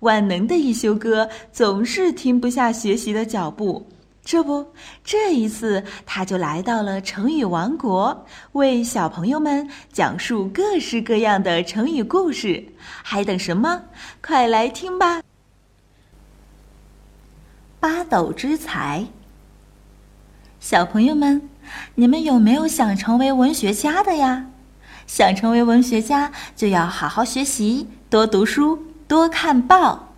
万能的一休哥总是停不下学习的脚步。这不，这一次他就来到了成语王国，为小朋友们讲述各式各样的成语故事。还等什么？快来听吧！八斗之才，小朋友们，你们有没有想成为文学家的呀？想成为文学家，就要好好学习，多读书，多看报。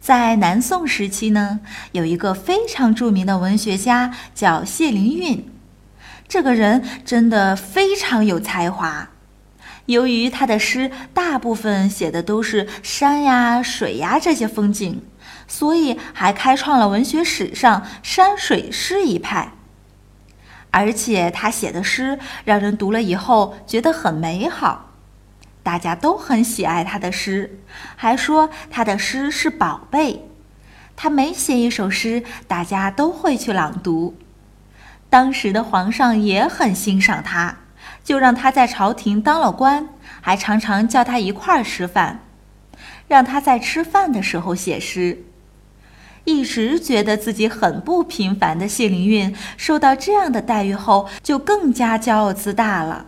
在南宋时期呢，有一个非常著名的文学家叫谢灵运。这个人真的非常有才华。由于他的诗大部分写的都是山呀、水呀这些风景，所以还开创了文学史上山水诗一派。而且他写的诗让人读了以后觉得很美好。大家都很喜爱他的诗，还说他的诗是宝贝。他每写一首诗，大家都会去朗读。当时的皇上也很欣赏他，就让他在朝廷当了官，还常常叫他一块儿吃饭，让他在吃饭的时候写诗。一直觉得自己很不平凡的谢灵运，受到这样的待遇后，就更加骄傲自大了。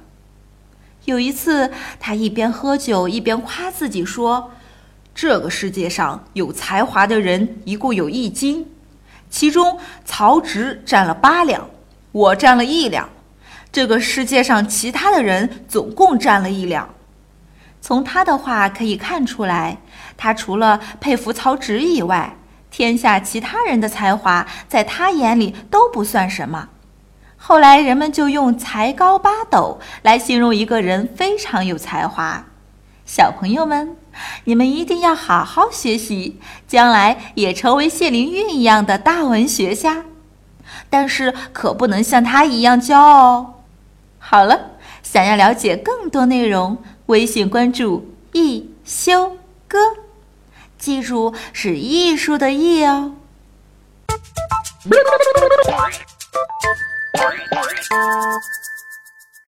有一次，他一边喝酒一边夸自己说：“这个世界上有才华的人一共有一斤，其中曹植占了八两，我占了一两。这个世界上其他的人总共占了一两。”从他的话可以看出来，他除了佩服曹植以外，天下其他人的才华在他眼里都不算什么。后来人们就用“才高八斗”来形容一个人非常有才华。小朋友们，你们一定要好好学习，将来也成为谢灵运一样的大文学家。但是可不能像他一样骄傲哦。好了，想要了解更多内容，微信关注“一休哥”，记住是艺术的“艺”哦。Thank you.